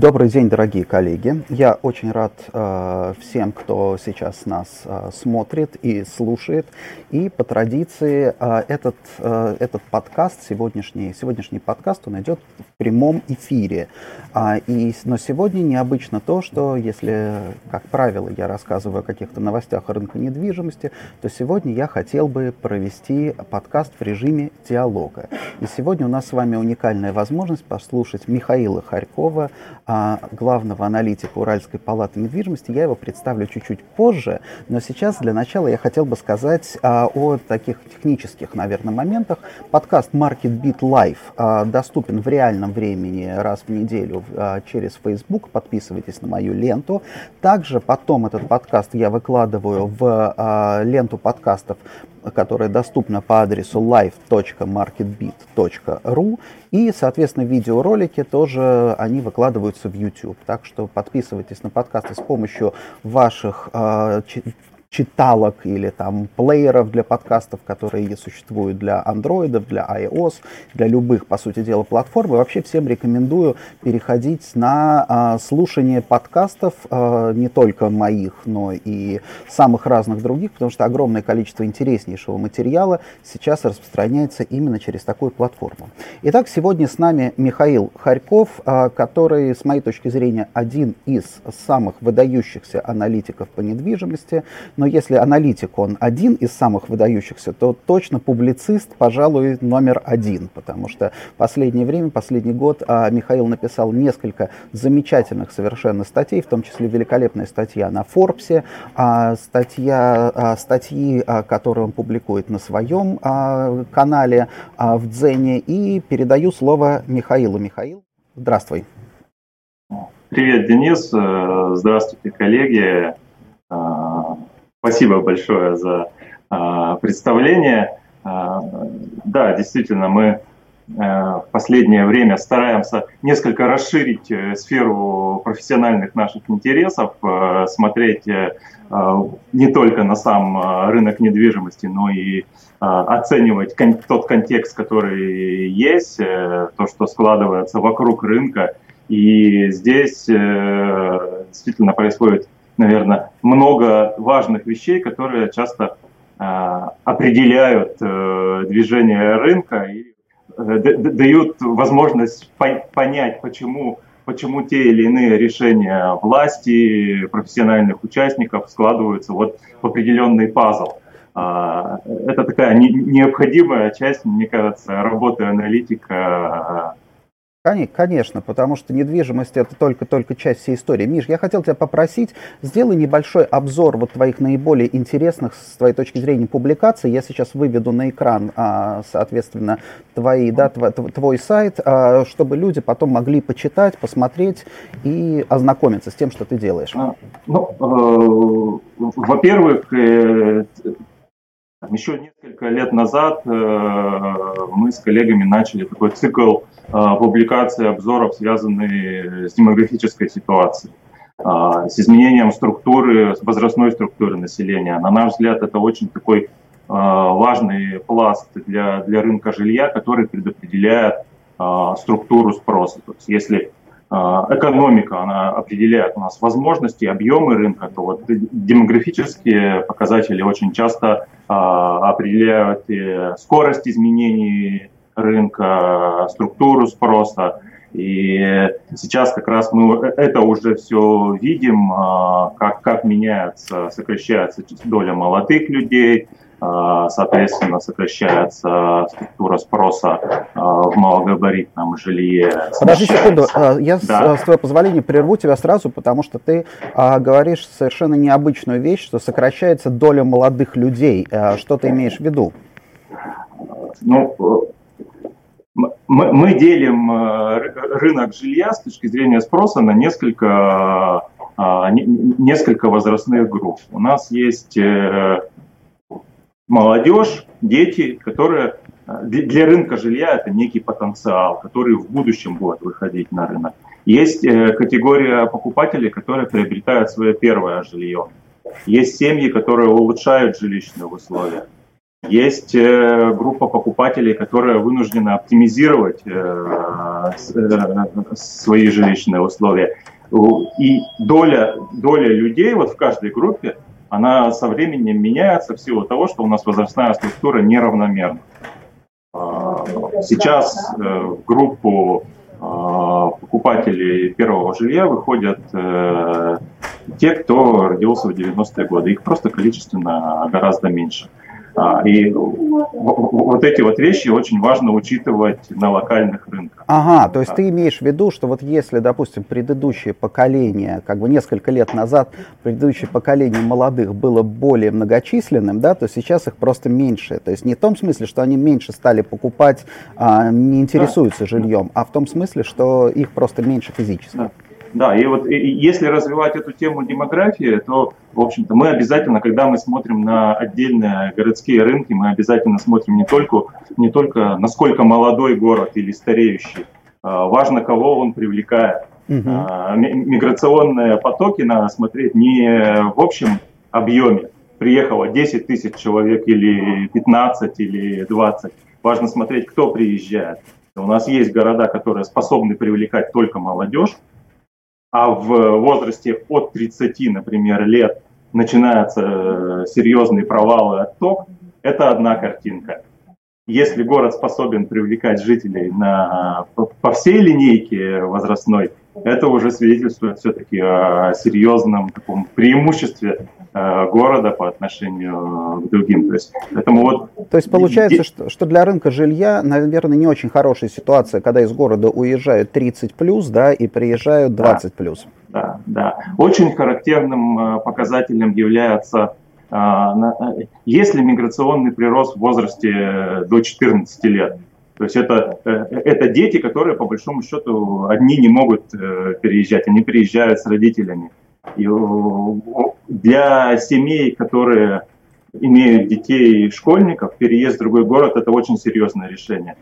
Добрый день, дорогие коллеги. Я очень рад э, всем, кто сейчас нас э, смотрит и слушает. И по традиции э, этот, э, этот подкаст, сегодняшний, сегодняшний подкаст, он идет в прямом эфире. А, и, но сегодня необычно то, что если, как правило, я рассказываю о каких-то новостях рынка недвижимости, то сегодня я хотел бы провести подкаст в режиме диалога. И сегодня у нас с вами уникальная возможность послушать Михаила Харькова, главного аналитика Уральской палаты недвижимости. Я его представлю чуть-чуть позже, но сейчас для начала я хотел бы сказать а, о таких технических, наверное, моментах. Подкаст Market Beat Live а, доступен в реальном времени раз в неделю через Facebook. Подписывайтесь на мою ленту. Также потом этот подкаст я выкладываю в ленту подкастов которая доступна по адресу live.marketbeat.ru. И, соответственно, видеоролики тоже, они выкладываются в YouTube. Так что подписывайтесь на подкасты с помощью ваших э, читалок или там плееров для подкастов, которые существуют для андроидов, для iOS, для любых, по сути дела, платформ. И вообще всем рекомендую переходить на а, слушание подкастов, а, не только моих, но и самых разных других, потому что огромное количество интереснейшего материала сейчас распространяется именно через такую платформу. Итак, сегодня с нами Михаил Харьков, а, который, с моей точки зрения, один из самых выдающихся аналитиков по недвижимости, но если аналитик, он один из самых выдающихся, то точно публицист, пожалуй, номер один, потому что последнее время, последний год а, Михаил написал несколько замечательных совершенно статей, в том числе великолепная статья на Форбсе, а, статья, а, статьи, которые он публикует на своем канале в Дзене, и передаю слово Михаилу. Михаил, здравствуй. Привет, Денис. Э, здравствуйте, коллеги. Спасибо большое за а, представление. А, да, действительно, мы а, в последнее время стараемся несколько расширить э, сферу профессиональных наших интересов, э, смотреть э, не только на сам рынок недвижимости, но и оценивать тот контекст, который есть, то, что складывается вокруг рынка. И здесь действительно происходит наверное, много важных вещей, которые часто э, определяют э, движение рынка и э, дают возможность по понять, почему, почему те или иные решения власти, профессиональных участников складываются вот в определенный пазл. А, это такая необходимая часть, мне кажется, работы аналитика Конечно, потому что недвижимость это только-только часть всей истории. Миш, я хотел тебя попросить, сделай небольшой обзор вот твоих наиболее интересных, с твоей точки зрения, публикаций. Я сейчас выведу на экран, а, соответственно, твои, да, твой, сайт, а, чтобы люди потом могли почитать, посмотреть и ознакомиться с тем, что ты делаешь. А, ну, э, во-первых, э, еще несколько лет назад э, мы с коллегами начали такой цикл э, публикации обзоров, связанный с демографической ситуацией, э, с изменением структуры, с возрастной структуры населения. На наш взгляд, это очень такой важный пласт для, для рынка жилья, который предопределяет структуру спроса. То есть если а, экономика, она определяет у нас возможности, объемы рынка, то вот демографические показатели очень часто а, определяют скорость изменений рынка, структуру спроса. И сейчас как раз мы это уже все видим, а, как, как меняется, сокращается доля молодых людей, а, соответственно, сокращается структура спроса а, в малогабаритном жилье. Подожди секунду, а, я да. с твоего позволения прерву тебя сразу, потому что ты говоришь совершенно необычную вещь, что сокращается доля молодых людей. Что ты имеешь в виду? Ну, мы, мы делим рынок жилья с точки зрения спроса на несколько, несколько возрастных групп. У нас есть э, молодежь, дети, которые э, для рынка жилья это некий потенциал, который в будущем будет выходить на рынок. Есть э, категория покупателей, которые приобретают свое первое жилье. Есть семьи, которые улучшают жилищные условия. Есть э, группа покупателей, которые вынуждены оптимизировать свои жилищные условия. И доля, доля людей вот в каждой группе, она со временем меняется в силу того, что у нас возрастная структура неравномерна. Сейчас в группу покупателей первого жилья выходят те, кто родился в 90-е годы. Их просто количественно гораздо меньше. А, и вот эти вот вещи очень важно учитывать на локальных рынках. Ага, то есть ты имеешь в виду, что вот если, допустим, предыдущее поколение, как бы несколько лет назад, предыдущее поколение молодых было более многочисленным, да, то сейчас их просто меньше. То есть не в том смысле, что они меньше стали покупать, а, не интересуются да. жильем, а в том смысле, что их просто меньше физически. Да. Да, и вот и если развивать эту тему демографии, то, в общем-то, мы обязательно, когда мы смотрим на отдельные городские рынки, мы обязательно смотрим не только, не только насколько молодой город или стареющий, а важно, кого он привлекает. Угу. Миграционные потоки надо смотреть не в общем объеме. Приехало 10 тысяч человек или 15 или 20. Важно смотреть, кто приезжает. У нас есть города, которые способны привлекать только молодежь, а в возрасте от 30, например, лет начинаются э, серьезные провалы отток, это одна картинка. Если город способен привлекать жителей на, по всей линейке возрастной, это уже свидетельствует все-таки о серьезном таком преимуществе города по отношению к другим. То есть, поэтому вот... То есть получается, что, что для рынка жилья, наверное, не очень хорошая ситуация, когда из города уезжают 30 плюс, да, и приезжают 20 плюс. Да, да. Очень характерным э, показателем является э, если миграционный прирост в возрасте до 14 лет. То есть это, э, это дети, которые по большому счету одни не могут э, переезжать, они переезжают с родителями. И для семей, которые имеют детей школьников, переезд в другой город это очень серьезное решение.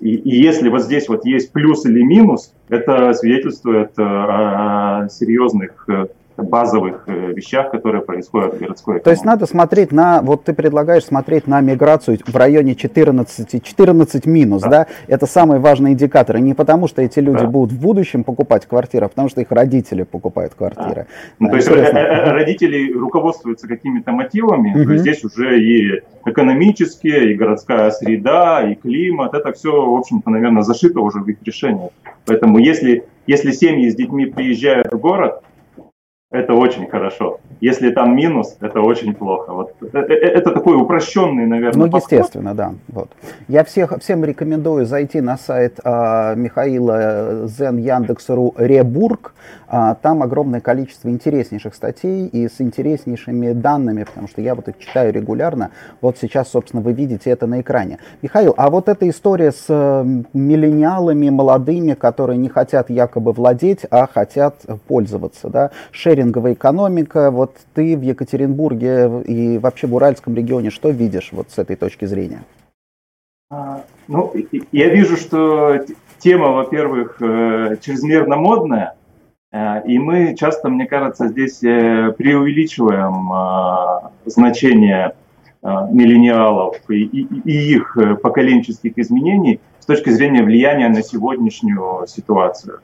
И, и если вот здесь вот есть плюс или минус, это свидетельствует э, о серьезных базовых э, вещах, которые происходят в городской экономике. То есть надо смотреть на, вот ты предлагаешь смотреть на миграцию в районе 14, 14 минус, да? да? Это самый важный индикатор. И не потому, что эти люди да. будут в будущем покупать квартиры, а потому что их родители покупают квартиры. Да. Ну, то есть интересно. родители руководствуются какими-то мотивами, угу. то есть здесь уже и экономические, и городская среда, и климат, это все, в общем-то, наверное, зашито уже в их решениях. Поэтому если, если семьи с детьми приезжают в город, это очень хорошо. Если там минус, это очень плохо. Вот это, э, э, это такой упрощенный, наверное, Ну, подход. естественно, да. Вот. Я всех, всем рекомендую зайти на сайт а, Михаила Зен Яндекс.ру Ребург. А, там огромное количество интереснейших статей и с интереснейшими данными, потому что я вот их читаю регулярно. Вот сейчас, собственно, вы видите это на экране. Михаил, а вот эта история с э, миллениалами, молодыми, которые не хотят якобы владеть, а хотят пользоваться, да, шеринг шеринговая экономика. Вот ты в Екатеринбурге и вообще в Уральском регионе что видишь вот с этой точки зрения? А, ну, я вижу, что тема, во-первых, э, чрезмерно модная, э, и мы часто, мне кажется, здесь э, преувеличиваем значение миллениалов и, их поколенческих изменений с точки зрения влияния на сегодняшнюю ситуацию.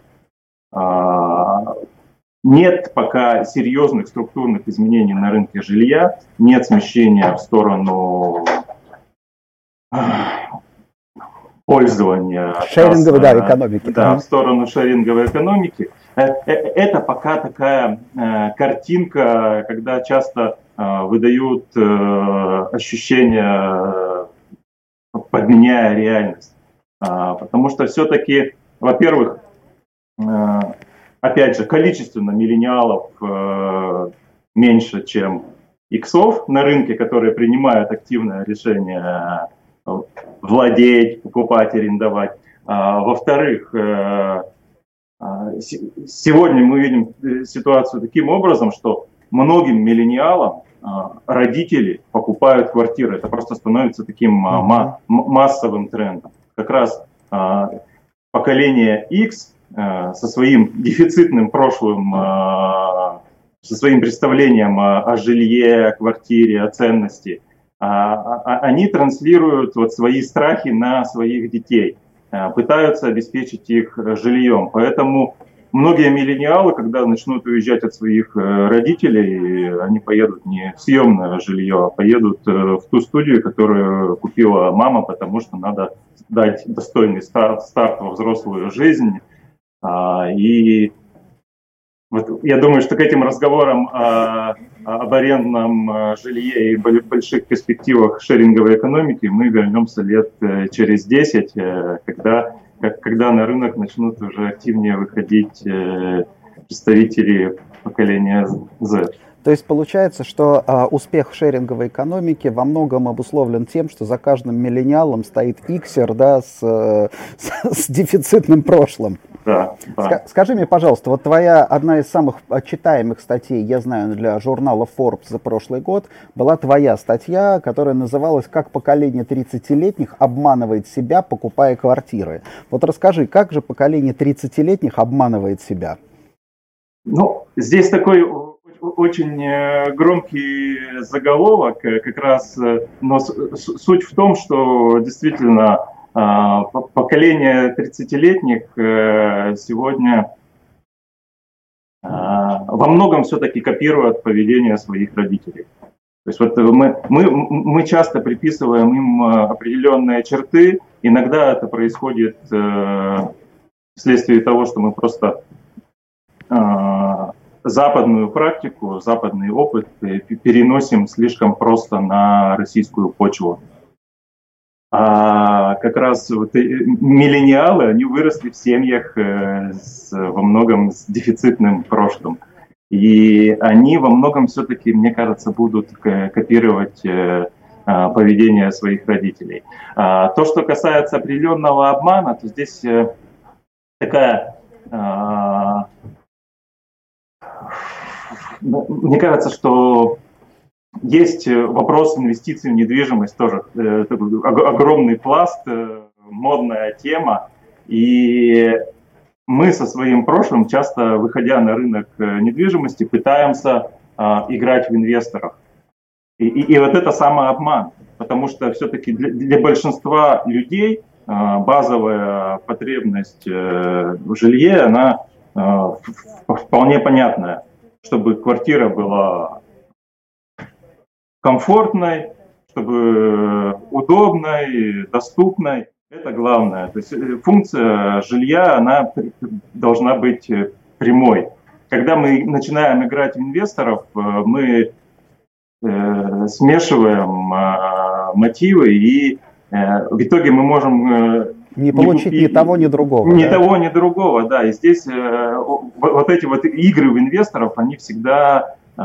А, нет пока серьезных структурных изменений на рынке жилья, нет смещения в сторону пользования. Шеринговой да, экономики. Да, в сторону шеринговой экономики. Э, э, это пока такая э, картинка, когда часто выдают ощущение, подменяя реальность. Потому что все-таки, во-первых, опять же, количественно миллениалов э, меньше, чем иксов на рынке, которые принимают активное решение э, владеть, покупать, арендовать. А, во-вторых, э, э, сегодня мы видим э, ситуацию таким образом, что многим миллениалам э, родители покупают квартиры. Это просто становится таким э, массовым трендом. Как раз поколение X со своим дефицитным прошлым, э, со своим представлением о, жилье, о квартире, о ценности, а, а, а они транслируют вот свои страхи на своих детей. пытаются обеспечить их жильем. Поэтому многие миллениалы, когда начнут уезжать от своих родителей, они поедут не в съемное жилье, а поедут в ту студию, которую купила мама, потому что надо дать достойный старт, старт во взрослую жизнь. А, и вот я думаю, что к этим разговорам о, об арендном жилье и больших перспективах шеринговой экономики мы вернемся лет э, через 10, э, когда, когда на рынок начнут уже активнее выходить э, представители поколения Z. То есть получается, что э, успех шеринговой экономики во многом обусловлен тем, что за каждым миллениалом стоит иксер да, с, э, с, с дефицитным прошлым. Да, да. Скажи мне, пожалуйста, вот твоя одна из самых читаемых статей, я знаю, для журнала Forbes за прошлый год, была твоя статья, которая называлась «Как поколение 30-летних обманывает себя, покупая квартиры». Вот расскажи, как же поколение 30-летних обманывает себя? Ну, здесь такой очень э, громкий заголовок, э, как раз, э, но суть в том, что действительно а, поколение 30-летних сегодня а, во многом все-таки копирует поведение своих родителей. То есть вот мы, мы, мы часто приписываем им определенные черты, иногда это происходит вследствие того, что мы просто а, западную практику, западный опыт переносим слишком просто на российскую почву. А как раз вот миллениалы, они выросли в семьях э, с, во многом с дефицитным прошлым. И они во многом все-таки, мне кажется, будут копировать э, а, поведение своих родителей. А, то, что касается определенного обмана, то здесь э, такая а, мне кажется, что есть вопрос инвестиций в недвижимость тоже. Э, огромный пласт, э, модная тема. И мы со своим прошлым, часто выходя на рынок э, недвижимости, пытаемся а, играть в инвесторов. И, и, и вот это самообман, потому что все-таки для, для большинства людей а, базовая потребность в жилье, она вполне понятная чтобы квартира была комфортной, чтобы удобной, доступной. Это главное. То есть э, функция жилья, она должна быть э, прямой. Когда мы начинаем играть в инвесторов, э, мы смешиваем мотивы, и в итоге мы можем не получить не, ни того, ни другого. Ни да? того, ни другого, да. И здесь э, вот эти вот игры в инвесторов, они всегда э,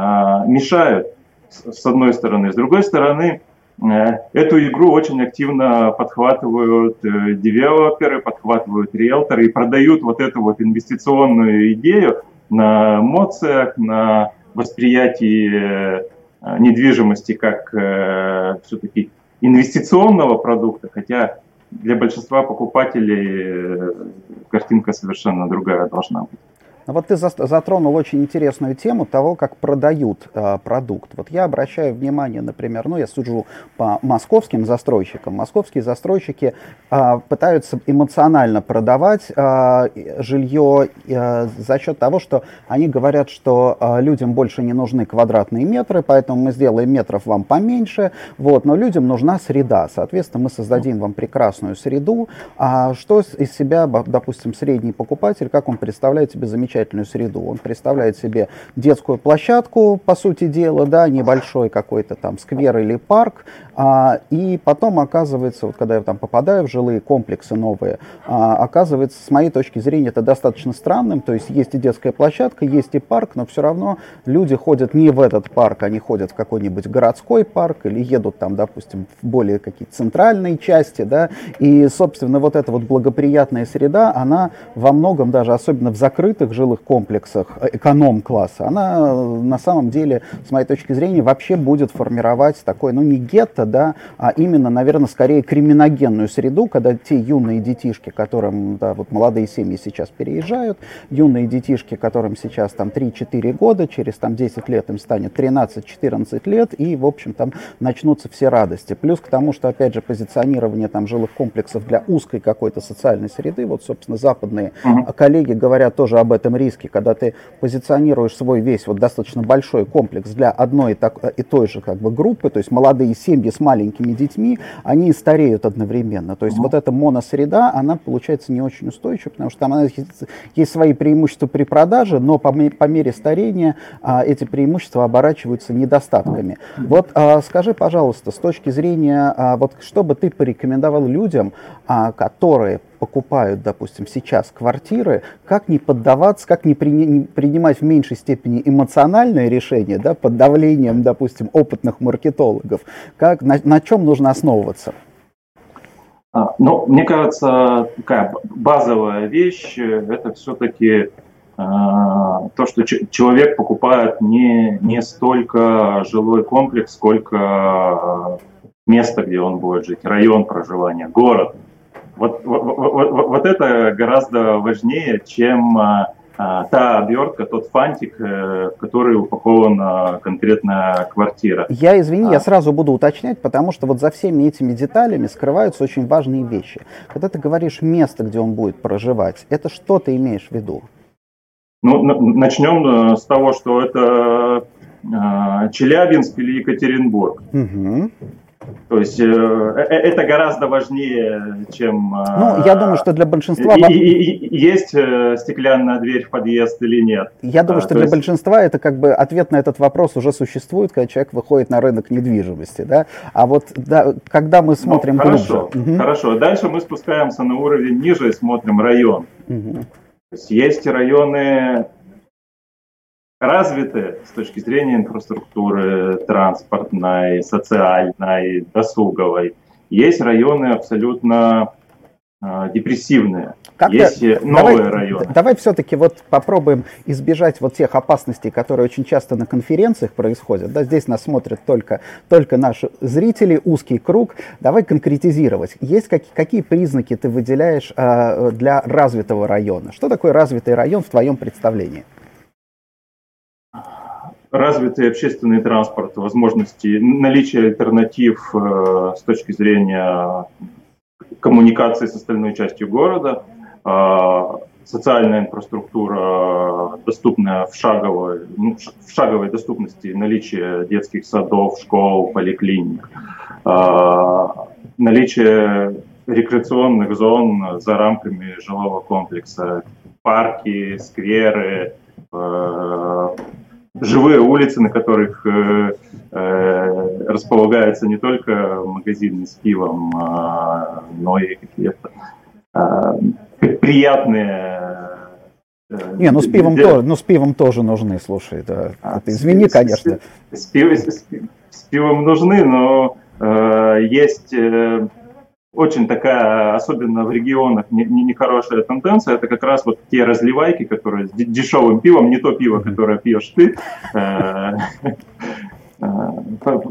мешают, с одной стороны. С другой стороны, э, эту игру очень активно подхватывают э, девелоперы, подхватывают риэлторы и продают вот эту вот инвестиционную идею на эмоциях, на восприятии э, недвижимости как э, все-таки инвестиционного продукта, хотя для большинства покупателей э, картинка совершенно другая должна быть. Но вот ты затронул очень интересную тему того, как продают э, продукт. Вот я обращаю внимание, например, ну я сужу по московским застройщикам. Московские застройщики э, пытаются эмоционально продавать э, жилье э, за счет того, что они говорят, что э, людям больше не нужны квадратные метры, поэтому мы сделаем метров вам поменьше, вот, но людям нужна среда. Соответственно, мы создадим вам прекрасную среду. А что из себя, допустим, средний покупатель, как он представляет себе замечательную замечательную среду. Он представляет себе детскую площадку, по сути дела, да, небольшой какой-то там сквер или парк, а, и потом оказывается, вот когда я там попадаю в жилые комплексы новые, а, оказывается, с моей точки зрения, это достаточно странным, то есть есть и детская площадка, есть и парк, но все равно люди ходят не в этот парк, они ходят в какой-нибудь городской парк или едут там, допустим, в более какие-то центральные части, да, и, собственно, вот эта вот благоприятная среда, она во многом даже, особенно в закрытых жилых жилых комплексах эконом-класса, она на самом деле, с моей точки зрения, вообще будет формировать такой, ну не гетто, да, а именно, наверное, скорее криминогенную среду, когда те юные детишки, которым, да, вот молодые семьи сейчас переезжают, юные детишки, которым сейчас там 3-4 года, через там 10 лет им станет 13-14 лет, и, в общем, там начнутся все радости. Плюс к тому, что, опять же, позиционирование там жилых комплексов для узкой какой-то социальной среды, вот, собственно, западные uh-huh. коллеги говорят тоже об этом риске, когда ты позиционируешь свой весь вот достаточно большой комплекс для одной и, так, и той же как бы группы, то есть молодые семьи с маленькими детьми, они стареют одновременно. То есть uh-huh. вот эта моносреда, она получается не очень устойчива, потому что там есть, есть свои преимущества при продаже, но по, по мере старения а, эти преимущества оборачиваются недостатками. Вот а, скажи, пожалуйста, с точки зрения, а, вот что бы ты порекомендовал людям, а, которые покупают, допустим, сейчас квартиры, как не поддаваться, как не, при, не принимать в меньшей степени эмоциональное решение, да, под давлением, допустим, опытных маркетологов, как, на, на чем нужно основываться? А, ну, мне кажется, такая базовая вещь, э, это все-таки а, то, что человек покупает не, не столько жилой комплекс, сколько место, где он будет жить, район проживания, город. Вот, вот, вот, вот это гораздо важнее, чем а, а, та обертка, тот фантик, э, в который упакована конкретная квартира. Я, извини, а. я сразу буду уточнять, потому что вот за всеми этими деталями скрываются очень важные вещи. Когда ты говоришь место, где он будет проживать, это что ты имеешь в виду? Ну, начнем э, с того, что это э, Челябинск или Екатеринбург. Угу. То есть э, это гораздо важнее, чем... Ну, я думаю, что для большинства... И, и, и, есть стеклянная дверь в подъезд или нет. Я думаю, что для есть... большинства это как бы ответ на этот вопрос уже существует, когда человек выходит на рынок недвижимости, да? А вот да, когда мы смотрим ну, хорошо, глубже... Угу. Хорошо, дальше мы спускаемся на уровень ниже и смотрим район. Угу. То есть есть районы развитые с точки зрения инфраструктуры транспортной, социальной, досуговой. Есть районы абсолютно э, депрессивные. Как есть новые давай, районы. Давай все-таки вот попробуем избежать вот тех опасностей, которые очень часто на конференциях происходят. Да, здесь нас смотрят только, только наши зрители, узкий круг. Давай конкретизировать. Есть как, какие признаки ты выделяешь э, для развитого района? Что такое развитый район в твоем представлении? Развитый общественный транспорт, возможности, наличие альтернатив э, с точки зрения коммуникации с остальной частью города, э, социальная инфраструктура, доступная в шаговой, ну, в шаговой доступности, наличие детских садов, школ, поликлиник, э, наличие рекреационных зон за рамками жилого комплекса, парки, скверы, живые улицы, на которых э, э, располагаются не только магазины с пивом, а, но и какие-то э, приятные э, не, ну с пивом, тоже, ну с пивом тоже нужны, слушай, да. А, Это, извини, с, конечно. С, с, с, с пивом нужны, но э, есть э, очень такая, особенно в регионах, нехорошая не, не тенденция, это как раз вот те разливайки, которые с дешевым пивом, не то пиво, которое пьешь ты. Э, э,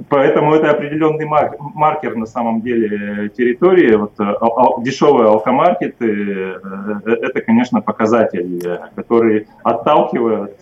поэтому это определенный маркер на самом деле территории. Вот, э, дешевые алкомаркеты – это, конечно, показатель, который отталкивает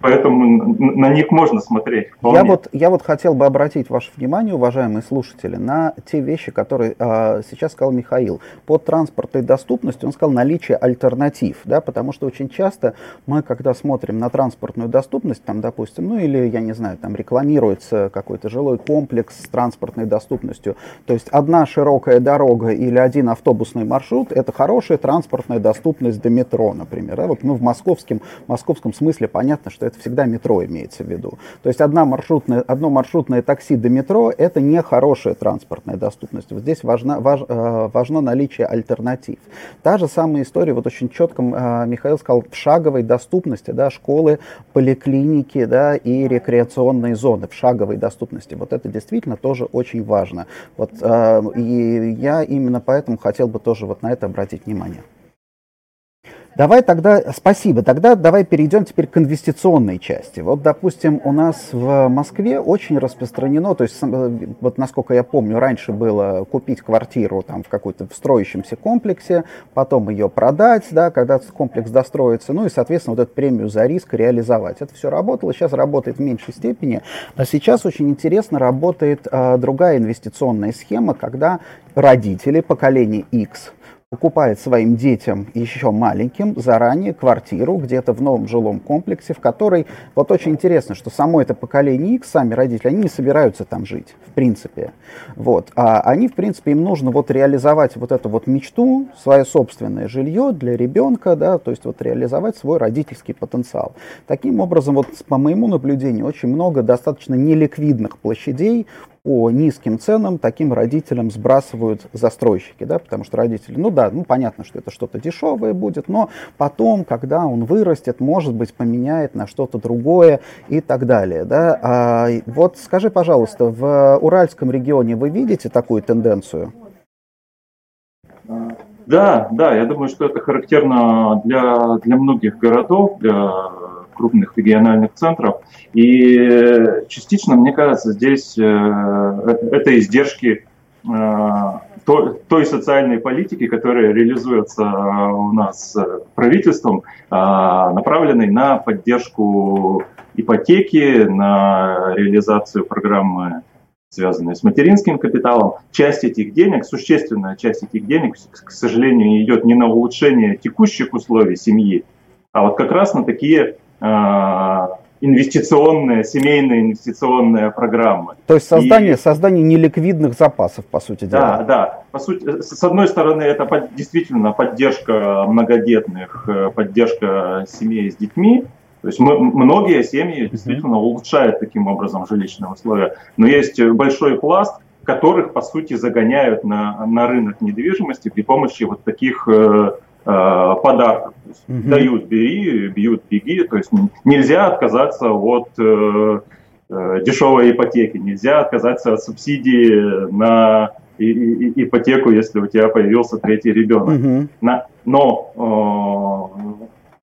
Поэтому на них можно смотреть. Я вот, я вот хотел бы обратить ваше внимание, уважаемые слушатели, на те вещи, которые э, сейчас сказал Михаил. Под транспортной доступностью он сказал наличие альтернатив, да, потому что очень часто мы, когда смотрим на транспортную доступность, там, допустим, ну или, я не знаю, там рекламируется какой-то жилой комплекс с транспортной доступностью, то есть одна широкая дорога или один автобусный маршрут, это хорошая транспортная доступность до метро, например. Да? Вот мы в московском, московском смысле понятно, понятно, что это всегда метро имеется в виду. То есть одна маршрутная, одно маршрутное такси до метро – это не хорошая транспортная доступность. Вот здесь важно, важ, э, важно наличие альтернатив. Та же самая история, вот очень четко э, Михаил сказал, в шаговой доступности, да, школы, поликлиники, да, и рекреационные зоны в шаговой доступности. Вот это действительно тоже очень важно. Вот, э, и я именно поэтому хотел бы тоже вот на это обратить внимание. Давай тогда, спасибо, тогда давай перейдем теперь к инвестиционной части. Вот, допустим, у нас в Москве очень распространено, то есть, вот насколько я помню, раньше было купить квартиру там в какой-то строящемся комплексе, потом ее продать, да, когда комплекс достроится, ну и, соответственно, вот эту премию за риск реализовать. Это все работало, сейчас работает в меньшей степени, но сейчас очень интересно работает э, другая инвестиционная схема, когда родители поколения X – покупает своим детям еще маленьким заранее квартиру где-то в новом жилом комплексе, в которой, вот очень интересно, что само это поколение X, сами родители, они не собираются там жить, в принципе. Вот. А они, в принципе, им нужно вот реализовать вот эту вот мечту, свое собственное жилье для ребенка, да, то есть вот реализовать свой родительский потенциал. Таким образом, вот по моему наблюдению, очень много достаточно неликвидных площадей по низким ценам таким родителям сбрасывают застройщики, да, потому что родители, ну да, ну понятно, что это что-то дешевое будет, но потом, когда он вырастет, может быть, поменяет на что-то другое и так далее, да. А, вот скажи, пожалуйста, в Уральском регионе вы видите такую тенденцию? Да, да, я думаю, что это характерно для, для многих городов, для крупных региональных центров. И частично, мне кажется, здесь э, это издержки э, той социальной политики, которая реализуется у нас правительством, э, направленной на поддержку ипотеки, на реализацию программы связанные с материнским капиталом. Часть этих денег, существенная часть этих денег, к сожалению, идет не на улучшение текущих условий семьи, а вот как раз на такие инвестиционная, семейная инвестиционная программа. То есть создание, и, создание неликвидных запасов, по сути дела. Да, да. По сути, с одной стороны, это под, действительно поддержка многодетных, э, поддержка семей с детьми. То есть мы, многие семьи действительно улучшают таким образом жилищные условия. Но есть большой пласт, которых, по сути, загоняют на, на рынок недвижимости при помощи вот таких э, подарков. угу. Дают, бери, бьют, беги. То есть нельзя отказаться от э, э, дешевой ипотеки, нельзя отказаться от субсидии на и, и, ипотеку, если у тебя появился третий ребенок. Угу. На, но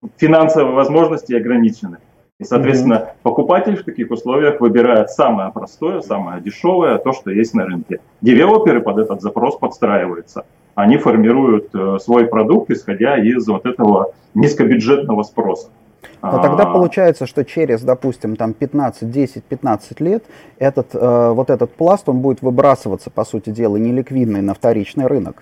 э, финансовые возможности ограничены. И, соответственно, mm покупатель в таких условиях выбирает самое простое, самое дешевое, то, что есть на рынке. Девелоперы под этот запрос подстраиваются они формируют э, свой продукт, исходя из вот этого низкобюджетного спроса. Но тогда а. получается, что через, допустим, там 15, 10, 15 лет этот, э, вот этот пласт, он будет выбрасываться, по сути дела, неликвидный на вторичный рынок.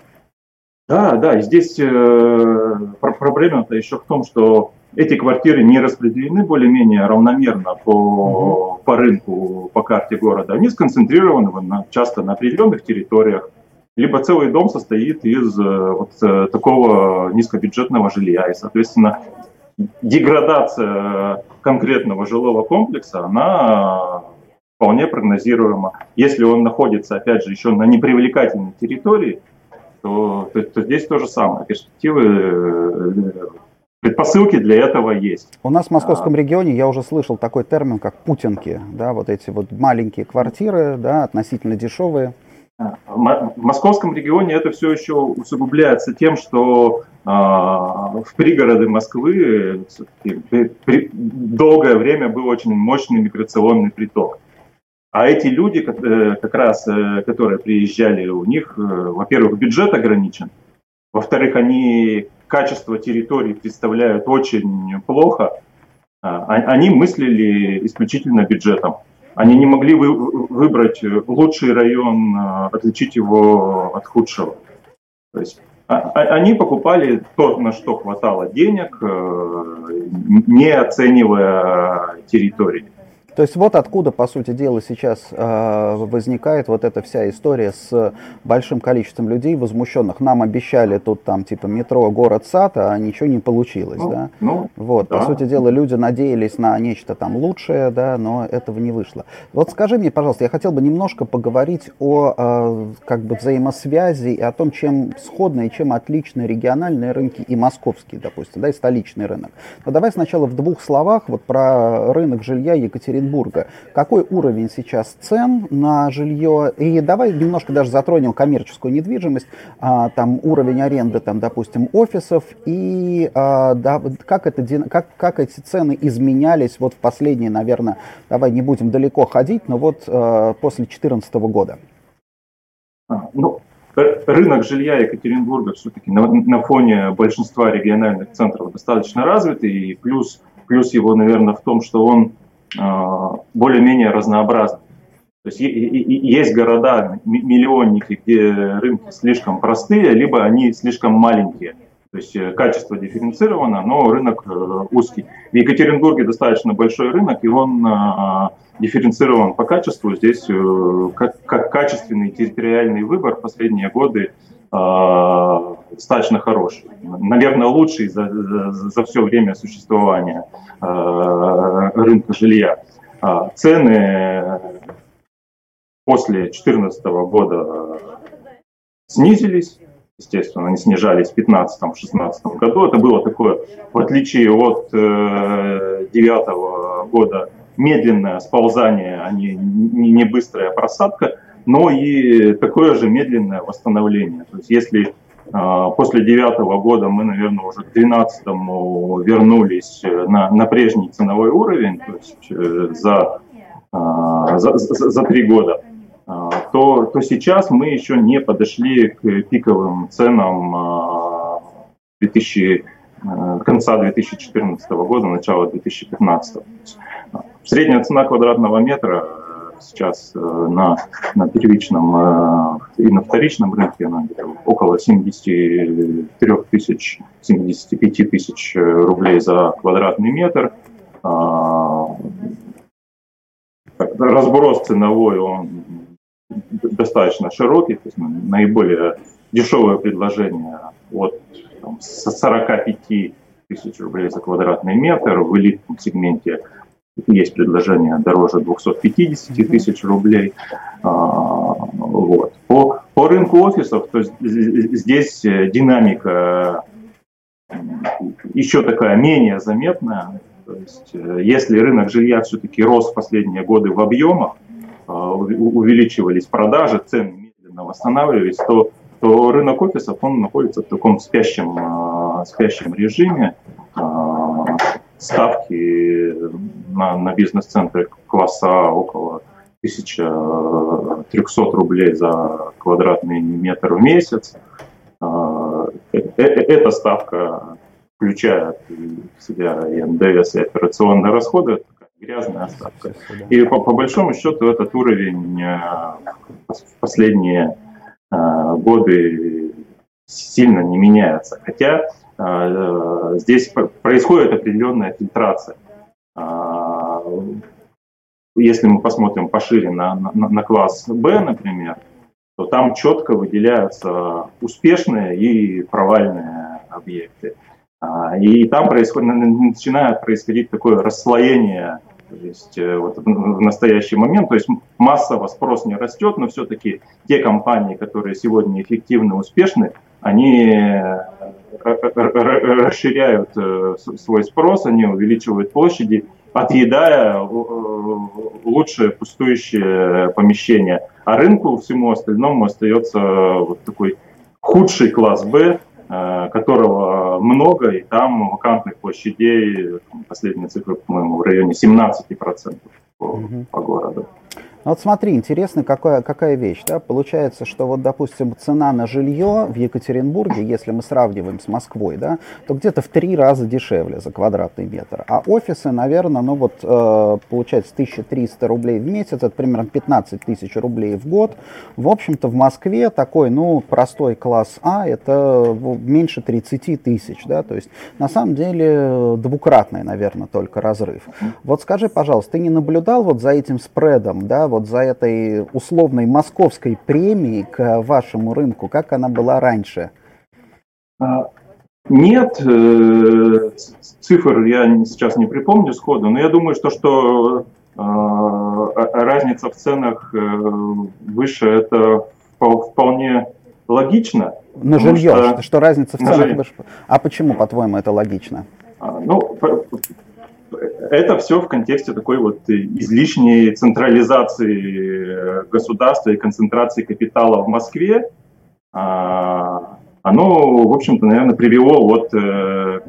Да, да, и здесь э, проблема-то еще в том, что эти квартиры не распределены более-менее равномерно по, угу. по рынку, по карте города. Они сконцентрированы на, часто на определенных территориях, либо целый дом состоит из э, вот э, такого низкобюджетного жилья. И, соответственно, деградация конкретного жилого комплекса, она вполне прогнозируема. Если он находится, опять же, еще на непривлекательной территории, то, то, то здесь то же самое. Перспективы, э, предпосылки для этого есть. У нас в московском а, регионе я уже слышал такой термин, как путинки, да, вот эти вот маленькие квартиры, да, относительно дешевые. В московском регионе это все еще усугубляется тем, что а, в пригороды Москвы долгое время был очень мощный миграционный приток. А эти люди, э, как раз, э, которые приезжали, у них, э, во-первых, бюджет ограничен, во-вторых, они качество территории представляют очень плохо, а, они мыслили исключительно бюджетом. Они не могли вы, выбрать лучший район, а, отличить его от худшего. То есть а, а, они покупали то, на что хватало денег, э, не оценивая территории. То есть вот откуда, по сути дела, сейчас э, возникает вот эта вся история с большим количеством людей возмущенных. Нам обещали тут там типа метро, город, сад, а ничего не получилось, ну, да? Ну, вот, да. по сути дела, люди надеялись на нечто там лучшее, да, но этого не вышло. Вот скажи мне, пожалуйста, я хотел бы немножко поговорить о э, как бы взаимосвязи и о том, чем сходны и чем отличны региональные рынки и московские, допустим, да, и столичный рынок. Но давай сначала в двух словах вот про рынок жилья Екатеринбурга Екатеринбурга. Какой уровень сейчас цен на жилье? И давай немножко даже затронем коммерческую недвижимость, а, там уровень аренды, там, допустим, офисов, и а, да, как, это, как, как эти цены изменялись вот в последние, наверное, давай не будем далеко ходить, но вот а, после 2014 года. Ну, рынок жилья Екатеринбурга все-таки на, на фоне большинства региональных центров достаточно развитый, и плюс, плюс его, наверное, в том, что он более-менее разнообразный. То есть есть города, миллионники, где рынки слишком простые, либо они слишком маленькие. То есть э, качество дифференцировано, но рынок э, узкий. В Екатеринбурге достаточно большой рынок, и он э, дифференцирован по качеству. Здесь как, как качественный территориальный выбор последние годы достаточно хороший. Наверное, лучший за, за, за все время существования рынка жилья. Цены после 2014 года снизились естественно, они снижались в 2015-2016 году. Это было такое, в отличие от 2009 э, года, медленное сползание, а не, не быстрая просадка, но и такое же медленное восстановление. То есть если э, после девятого года мы, наверное, уже к 2012 вернулись на, на прежний ценовой уровень, то есть э, за, за, за, за три года, а, то, то сейчас мы еще не подошли к пиковым ценам 2000, а, конца 2014 года, начала 2015. А, средняя цена квадратного метра сейчас э, на, на первичном э, и на вторичном рынке она около 73 тысяч, 75 тысяч рублей за квадратный метр. Разброс ценовой он достаточно широкий, то есть наиболее дешевое предложение от там, 45 тысяч рублей за квадратный метр, в элитном сегменте есть предложение дороже 250 тысяч рублей. А, вот. По, по рынку офисов, то есть здесь динамика еще такая менее заметная. То есть, э, если рынок жилья все-таки рос в последние годы в объемах, увеличивались продажи, цены медленно восстанавливались, то, то рынок офисов он находится в таком спящем, спящем режиме. А, ставки на, на бизнес-центры класса А около 1300 рублей за квадратный метр в месяц. Э, э, эта ставка включает в себя и НДС, и операционные расходы грязная остатка. И по, по большому счету этот уровень э, в последние э, годы сильно не меняется. Хотя э, здесь происходит определенная фильтрация. Если мы посмотрим пошире на, на, на класс Б, например, то там четко выделяются успешные и провальные объекты. И там происходит, начинает происходить такое расслоение то есть э, вот в настоящий момент, то есть массово спрос не растет, но все-таки те компании, которые сегодня эффективны, успешны, они э, расширяют э, свой спрос, они увеличивают площади, отъедая лучшее пустующее помещение. А рынку всему остальному остается вот такой худший класс Б, Э, которого много, и там вакантных площадей, последние цифры, по-моему, в районе 17% по, угу. по городу. Ну вот смотри, интересно, какая, какая вещь. Да? Получается, что вот, допустим, цена на жилье в Екатеринбурге, если мы сравниваем с Москвой, да, то где-то в три раза дешевле за квадратный метр. А офисы, наверное, ну вот, э, получается, 1300 рублей в месяц, это примерно 15 тысяч рублей в год. В общем-то, в Москве такой, ну, простой класс А, это меньше 30 тысяч, да, то есть, на самом деле, двукратный, наверное, только разрыв. Вот скажи, пожалуйста, ты не наблюдал вот за этим спредом, да, вот за этой условной московской премией к вашему рынку, как она была раньше? А, нет, э, цифр я сейчас не припомню сходу, но я думаю, что, что а, разница в ценах э, выше, это вполне логично. На жилье, что, что разница в ценах выше. А почему, по-твоему, это логично? А, ну, это все в контексте такой вот излишней централизации государства и концентрации капитала в Москве. А, оно, в общем-то, наверное, привело вот к,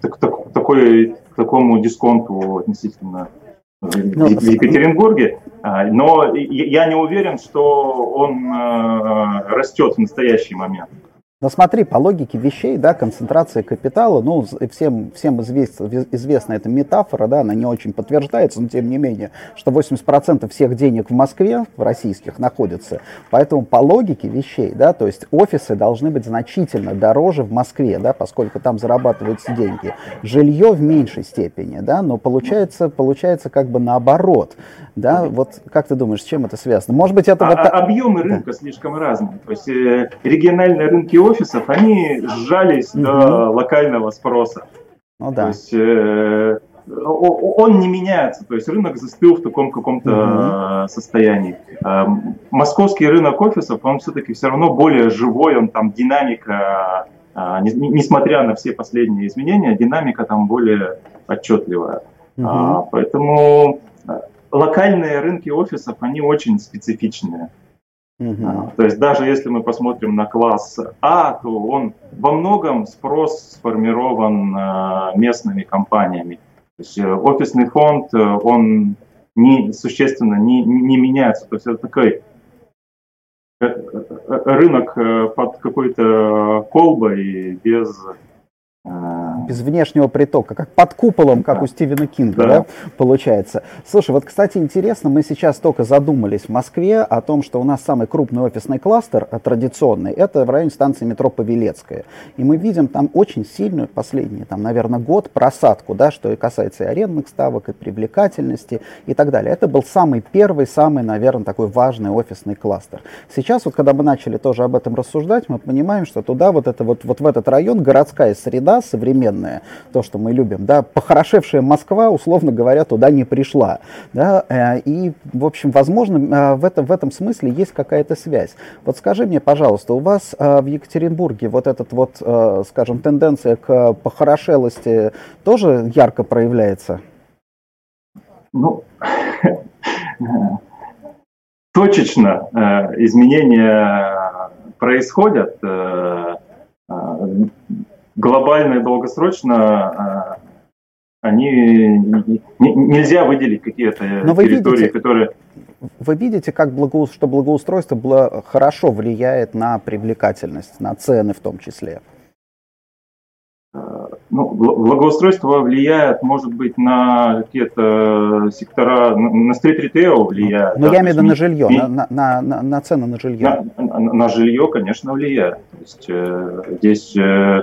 к, к, такой, к такому дисконту относительно ну, в Екатеринбурге, а, но я не уверен, что он растет в настоящий момент. Но смотри, по логике вещей, да, концентрация капитала, ну, всем, всем известна, известна эта метафора, да, она не очень подтверждается, но тем не менее, что 80% всех денег в Москве, в российских, находится. Поэтому по логике вещей, да, то есть офисы должны быть значительно дороже в Москве, да, поскольку там зарабатываются деньги. Жилье в меньшей степени, да, но получается, получается как бы наоборот. Да, вот как ты думаешь, с чем это связано? Может быть, это а, вот... Объемы рынка да. слишком разные. То есть э, региональные рынки офисов, они сжались угу. до локального спроса. Ну да. То есть э, он не меняется, то есть рынок застыл в таком каком-то угу. состоянии. Э, московский рынок офисов, он все-таки все равно более живой, он там динамика, э, несмотря на все последние изменения, динамика там более отчетливая. Угу. Поэтому локальные рынки офисов, они очень специфичные. Угу. То есть даже если мы посмотрим на класс А, то он во многом спрос сформирован а, местными компаниями. То есть э, офисный фонд, э, он не, существенно не, не меняется. То есть это такой э, рынок под какой-то колбой без без внешнего притока, как под куполом, как у Стивена Кинга, да. да, получается. Слушай, вот, кстати, интересно, мы сейчас только задумались в Москве о том, что у нас самый крупный офисный кластер, а, традиционный, это в районе станции метро Павелецкая. И мы видим там очень сильную, последний, там, наверное, год просадку, да, что и касается и арендных ставок, и привлекательности, и так далее. Это был самый первый, самый, наверное, такой важный офисный кластер. Сейчас, вот, когда мы начали тоже об этом рассуждать, мы понимаем, что туда, вот, это, вот, вот в этот район, городская среда, современная, то, что мы любим, да, похорошевшая Москва, условно говоря, туда не пришла, да, э, и, в общем, возможно, э, в этом, в этом смысле есть какая-то связь. Вот скажи мне, пожалуйста, у вас э, в Екатеринбурге вот этот вот, скажем, тенденция к похорошелости тоже ярко проявляется? Ну, точечно изменения происходят глобально и долгосрочно э, они нельзя выделить какие-то территории, видите, которые. Вы видите, как благо, что благоустройство хорошо влияет на привлекательность, на цены в том числе? Э, ну, благоустройство влияет, может быть, на какие-то сектора, на стрит-ритейл влияет. Но да, я имею в виду на жилье, на, на, на, на цены на жилье. На, на, на жилье, конечно, влияет. То есть э, здесь э,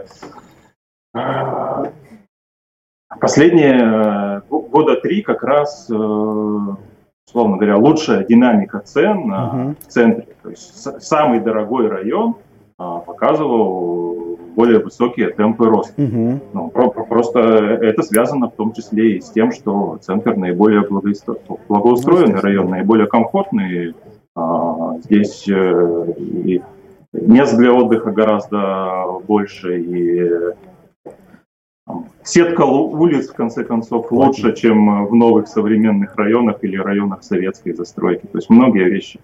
Последние э, года три как раз, э, условно говоря, лучшая динамика цен uh-huh. в центре. То есть самый дорогой район а, показывал более высокие темпы роста. Uh-huh. Ну, просто это связано в том числе и с тем, что центр наиболее благоустроенный район, наиболее комфортный. А, здесь э, и мест для отдыха гораздо больше, и сетка улиц, в конце концов, лучше, чем в новых современных районах или районах советской застройки. То есть многие вещи.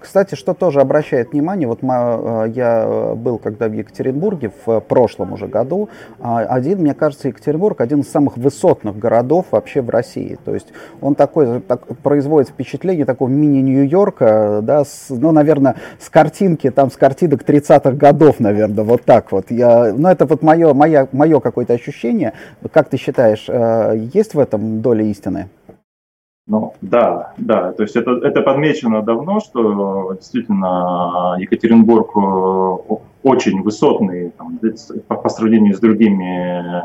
Кстати, что тоже обращает внимание, вот э, я был когда в Екатеринбурге в прошлом уже году, а, один, мне кажется, Екатеринбург один из самых высотных городов вообще в России. То есть он такой, так, производит впечатление такого мини-Нью-Йорка, да, с, ну, наверное, с картинки, там, с картинок 30-х годов, наверное, вот так вот. Я, ну, это вот мое, мое, мое какое-то ощущение. Как ты считаешь, э, есть в этом доля истины? Ну, да, да, то есть это, это подмечено давно, что действительно Екатеринбург э, очень высотный там, по, сравнению с другими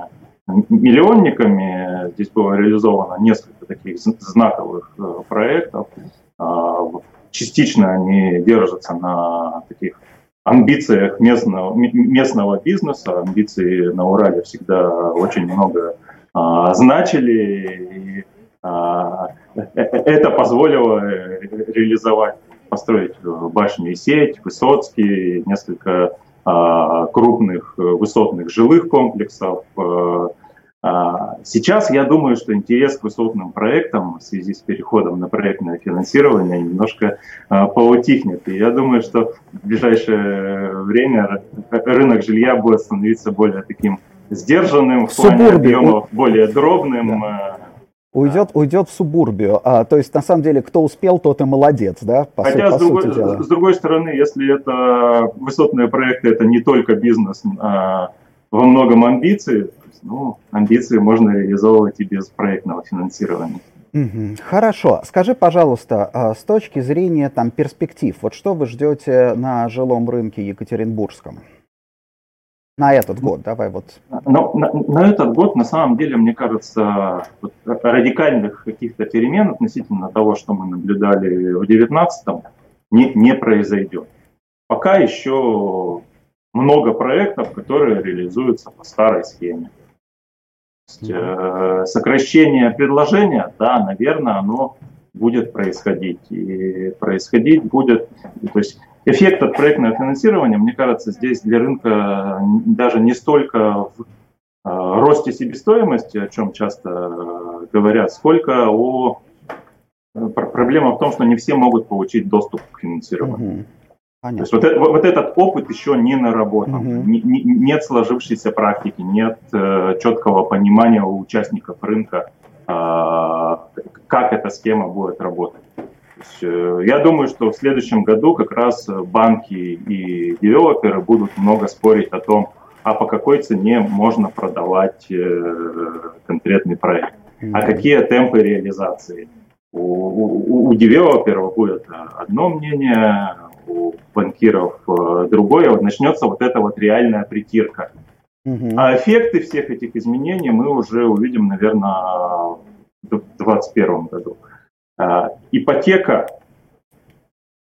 миллионниками. Здесь было реализовано несколько таких знаковых э, проектов. А, частично они держатся на таких амбициях местного, местного бизнеса. Амбиции на Урале всегда очень много а, значили. И это позволило э, реализовать, построить башню и сеть, Высоцкий, несколько а, крупных высотных жилых комплексов. А, сейчас я думаю, что интерес к высотным проектам в связи с переходом на проектное финансирование немножко а, поутихнет. И я думаю, что в ближайшее время рынок жилья будет становиться более таким сдержанным, в плане объемов, более дробным. Да. Уйдет, уйдет в субурбию. А, то есть, на самом деле, кто успел, тот и молодец, да? По Хотя, су- с, другой, дела. с другой стороны, если это высотные проекты, это не только бизнес, а во многом амбиции, ну, амбиции можно реализовывать и без проектного финансирования. Хорошо. Скажи, пожалуйста, а, с точки зрения там, перспектив, вот что вы ждете на жилом рынке Екатеринбургском? На этот год, давай вот. Но, на, на этот год, на самом деле, мне кажется, вот, радикальных каких-то перемен относительно того, что мы наблюдали в 2019 не, не произойдет. Пока еще много проектов, которые реализуются по старой схеме. Есть, э, сокращение предложения, да, наверное, оно будет происходить. И происходить будет, то есть эффект от проектного финансирования, мне кажется, здесь для рынка даже не столько в э, росте себестоимости, о чем часто говорят, сколько о э, проблема в том, что не все могут получить доступ к финансированию. Угу. Понятно. То есть вот, вот этот опыт еще не наработан, угу. не, не, нет сложившейся практики, нет э, четкого понимания у участников рынка, э, как эта схема будет работать. Э, я думаю, что в следующем году как раз банки и девелоперы будут много спорить о том, а по какой цене можно продавать э, конкретный проект, а какие темпы реализации. У, у, у девелоперов будет одно мнение, у банкиров э, другое, вот начнется вот эта вот реальная притирка. А эффекты всех этих изменений мы уже увидим, наверное, в 2021 году. А, ипотека,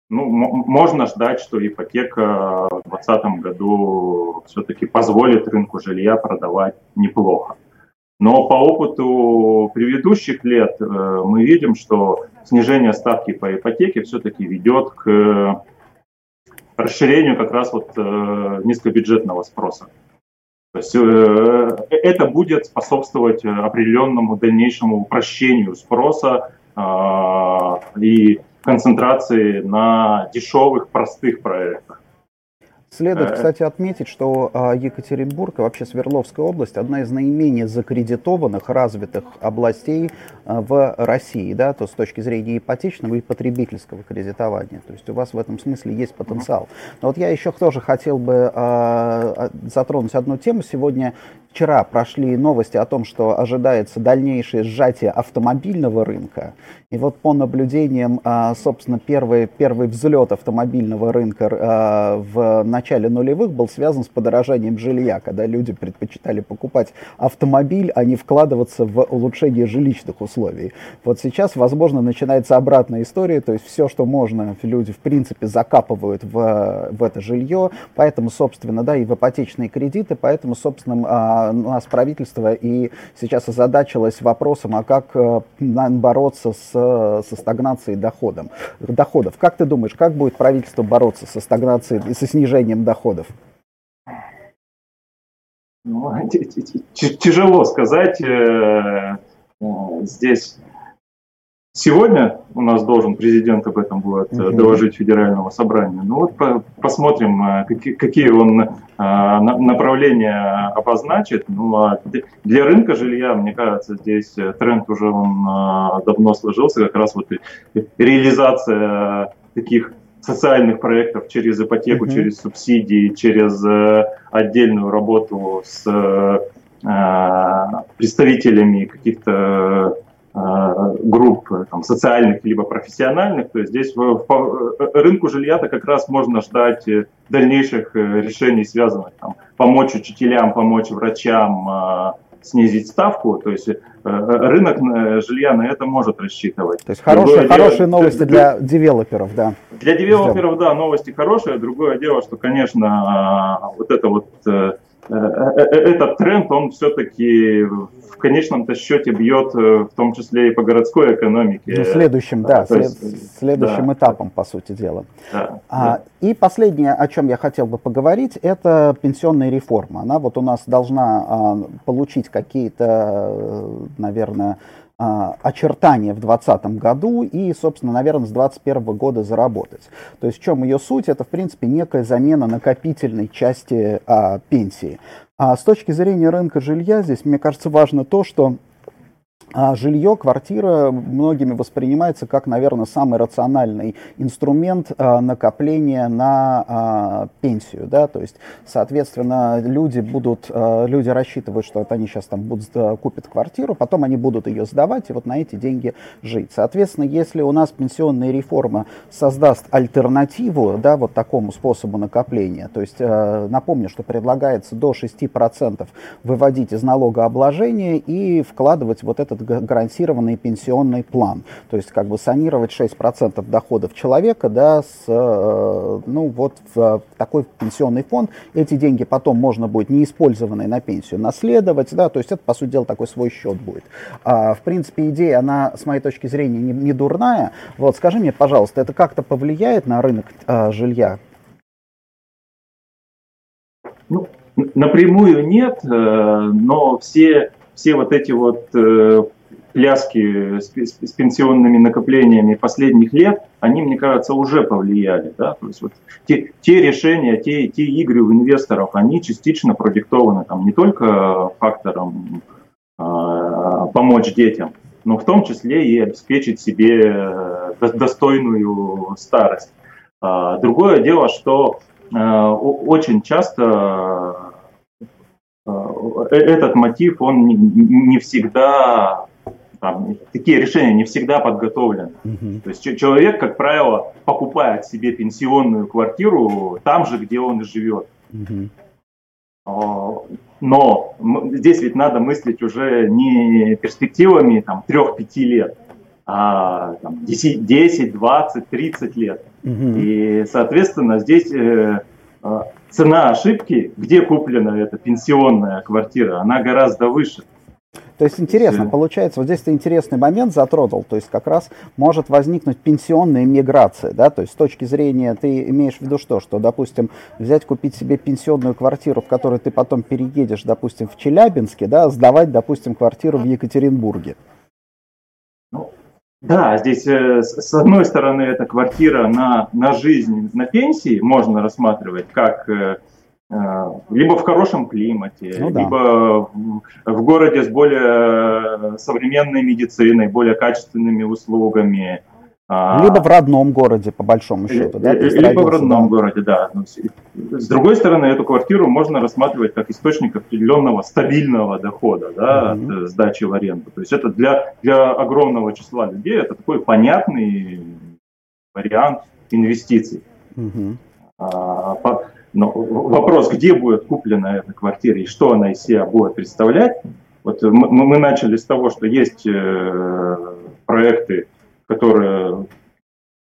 ну, можно ждать, что ипотека в 2020 году все-таки позволит рынку жилья продавать неплохо. Но по опыту предыдущих лет э, мы видим, что снижение ставки по ипотеке все-таки ведет к расширению как раз вот э, низкобюджетного спроса. То есть э, это будет способствовать определенному дальнейшему упрощению спроса и концентрации на дешевых, простых проектах. Следует, э, кстати, отметить, что а, Екатеринбург и вообще Свердловская область одна из наименее закредитованных, развитых областей а, в России, да, то с точки зрения ипотечного и потребительского кредитования. То есть у вас в этом смысле есть потенциал. Но вот я еще тоже хотел бы а, затронуть одну тему. Сегодня Вчера прошли новости о том, что ожидается дальнейшее сжатие автомобильного рынка. И вот по наблюдениям, а, собственно, первый, первый взлет автомобильного рынка а, в начале нулевых был связан с подорожанием жилья, когда люди предпочитали покупать автомобиль, а не вкладываться в улучшение жилищных условий. Вот сейчас, возможно, начинается обратная история, то есть все, что можно, люди, в принципе, закапывают в, в это жилье, поэтому, собственно, да, и в ипотечные кредиты, поэтому, собственно, а, у нас правительство и сейчас озадачилось вопросом, а как э, бороться с, со стагнацией доходом, доходов. Как ты думаешь, как будет правительство бороться со стагнацией со снижением доходов? Ну, тяжело сказать. Э, э, здесь Сегодня у нас должен президент об этом будет uh доложить Федерального собрания. Ну вот по, посмотрим, э, какие, какие он а, направления обозначит. Ну а для рынка жилья, мне кажется, здесь тренд уже он а, давно сложился. Как раз вот реализация таких социальных проектов через ипотеку, uh через субсидии, через отдельную работу с представителями каких-то Э, групп э, там, социальных либо профессиональных, то есть здесь в, по э, рынку жилья-то как раз можно ждать дальнейших решений, связанных там, помочь учителям, помочь врачам, снизить ставку, то есть рынок жилья на это может рассчитывать. То есть хорошие, хорошие дело, новости для, для девелоперов, да. Для девелоперов, да, новости хорошие. Другое дело, что, конечно, вот это вот этот тренд, он все-таки в конечном-то счете бьет в том числе и по городской экономике. Ну, следующим, да, след, есть, следующим да. этапом, по сути дела. Да, а, да. И последнее, о чем я хотел бы поговорить, это пенсионная реформа. Она вот у нас должна а, получить какие-то, наверное, очертания в 2020 году и, собственно, наверное, с 2021 года заработать. То есть в чем ее суть? Это, в принципе, некая замена накопительной части а, пенсии. А с точки зрения рынка жилья здесь, мне кажется, важно то, что а жилье, квартира многими воспринимается как, наверное, самый рациональный инструмент а, накопления на а, пенсию, да, то есть, соответственно, люди будут, а, люди рассчитывают, что вот они сейчас там будут, купят квартиру, потом они будут ее сдавать и вот на эти деньги жить. Соответственно, если у нас пенсионная реформа создаст альтернативу, да, вот такому способу накопления, то есть, напомню, что предлагается до 6% выводить из налогообложения и вкладывать вот этот гарантированный пенсионный план. То есть как бы санировать 6% доходов человека да, с, э, ну, вот в такой пенсионный фонд. Эти деньги потом можно будет неиспользованные на пенсию наследовать. Да, то есть это, по сути дела, такой свой счет будет. А, в принципе, идея, она, с моей точки зрения, не, не дурная. Вот, скажи мне, пожалуйста, это как-то повлияет на рынок а, жилья? Ну, напрямую нет, э, но все все вот эти вот э, пляски с, с, пенсионными накоплениями последних лет, они, мне кажется, уже повлияли. Да? То есть вот те, те решения, те, те игры у инвесторов, они частично продиктованы там, не только фактором э, помочь детям, но в том числе и обеспечить себе э, достойную старость. А, другое дело, что э, очень часто этот мотив, он не всегда, там, такие решения не всегда подготовлены. uh То есть человек, как правило, покупает себе пенсионную квартиру там же, где он и живет. uh Но здесь ведь надо мыслить уже не перспективами там, 3-5 лет, а там, 10, 10, 20, 30 лет. uh И, соответственно, здесь э, э, цена ошибки, где куплена эта пенсионная квартира, она гораздо выше. То есть интересно, получается, вот здесь ты интересный момент затронул, то есть как раз может возникнуть пенсионная миграция, да, то есть с точки зрения, ты имеешь в виду что, что, допустим, взять, купить себе пенсионную квартиру, в которую ты потом переедешь, допустим, в Челябинске, да, сдавать, допустим, квартиру в Екатеринбурге. Да, здесь э, с одной стороны эта квартира на, на жизнь, на пенсии можно рассматривать как э, э, либо в хорошем климате, ну, да. либо в, в городе с более современной медициной, более качественными услугами, либо в родном городе, по большому счету. Да, либо в родном да. городе, да. Ну, с другой стороны, эту квартиру можно рассматривать как источник определенного стабильного дохода да, mm-hmm. от э, сдачи в аренду. То есть это для, для огромного числа людей это такой понятный вариант инвестиций. Mm-hmm. А, по, но вопрос, где будет куплена эта квартира и что она из себя будет представлять. Вот мы, мы начали с того, что есть э, проекты которые,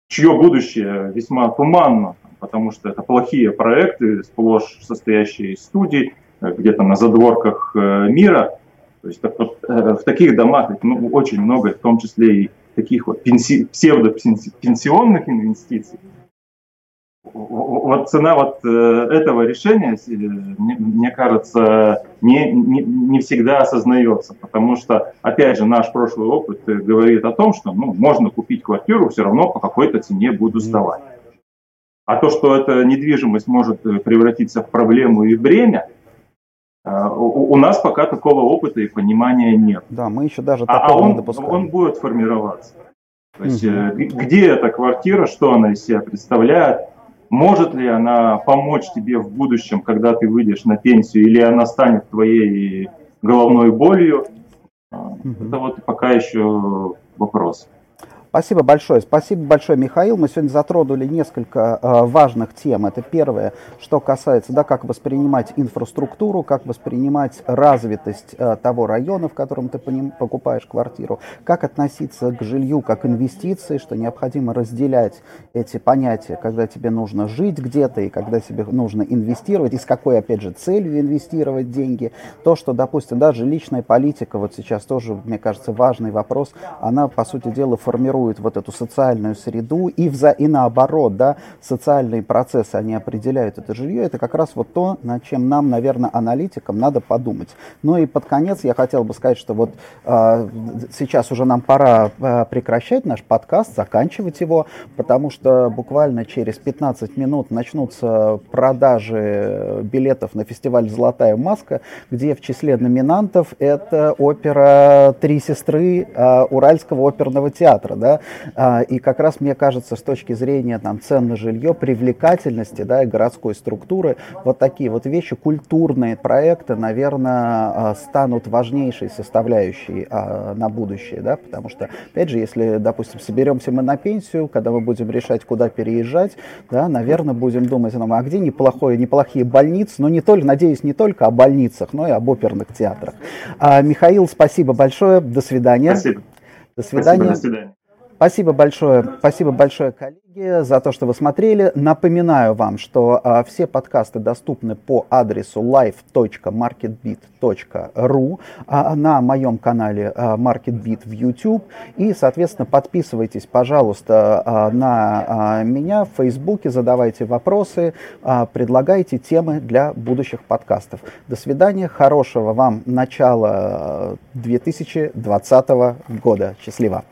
чье будущее весьма туманно, потому что это плохие проекты, сплошь состоящие из студий, э, где-то на задворках э, мира. То есть э, в таких домах ну, очень много, в том числе и таких вот пенси, псевдопенсионных инвестиций вот цена вот э, этого решения, э, мне кажется, не, не, не всегда осознается, потому что, опять же, наш прошлый опыт э, говорит о том, что ну, можно купить квартиру, все равно по какой-то цене буду сдавать. А то, что эта недвижимость может превратиться в проблему и бремя, у, нас пока такого опыта и понимания нет. Да, мы еще даже а, а он, не допускаем. он будет формироваться. То есть, угу. где эта квартира, что она из себя представляет, может ли она помочь тебе в будущем, когда ты выйдешь на пенсию, или она станет твоей головной болью? Угу. Это вот пока еще вопрос. Спасибо большое. Спасибо большое, Михаил. Мы сегодня затронули несколько э, важных тем. Это первое, что касается, да, как воспринимать инфраструктуру, как воспринимать развитость э, того района, в котором ты поним, покупаешь квартиру, как относиться к жилью как инвестиции, что необходимо разделять эти понятия, когда тебе нужно жить где-то и когда тебе нужно инвестировать, и с какой, опять же, целью инвестировать деньги. То, что, допустим, да, жилищная политика, вот сейчас тоже, мне кажется, важный вопрос, она, по сути дела, формирует вот эту социальную среду и, вза и наоборот, да, социальные процессы, они определяют это жилье, это как раз вот то, над чем нам, наверное, аналитикам надо подумать. Ну и под конец я хотел бы сказать, что вот э, сейчас уже нам пора э, прекращать наш подкаст, заканчивать его, потому что буквально через 15 минут начнутся продажи билетов на фестиваль «Золотая маска», где в числе номинантов это опера «Три сестры» э, Уральского оперного театра. Да? Э, и как раз мне кажется, с точки зрения там, цен на жилье, привлекательности да, и городской структуры, вот такие вот вещи, культурные проекты, наверное, э, станут важнейшей составляющей э, на будущее. Да? Потому что, опять же, если, допустим, соберемся мы на пенсию, когда мы будем решать, куда переезжать, да, наверное, будем думать, ну, а где неплохое, неплохие больницы, но не только, надеюсь, не только о больницах, но и об оперных театрах. А, Михаил, спасибо большое, до свидания. Спасибо. До свидания. Спасибо, до свидания. Спасибо большое, спасибо большое, коллеги, за то, что вы смотрели. Напоминаю вам, что а, все подкасты доступны по адресу live.marketbit.ru а, на моем канале а, MarketBit в YouTube. И, соответственно, подписывайтесь, пожалуйста, а, на а, меня в Фейсбуке, задавайте вопросы, а, предлагайте темы для будущих подкастов. До свидания, хорошего вам начала 2020 года. Счастливо!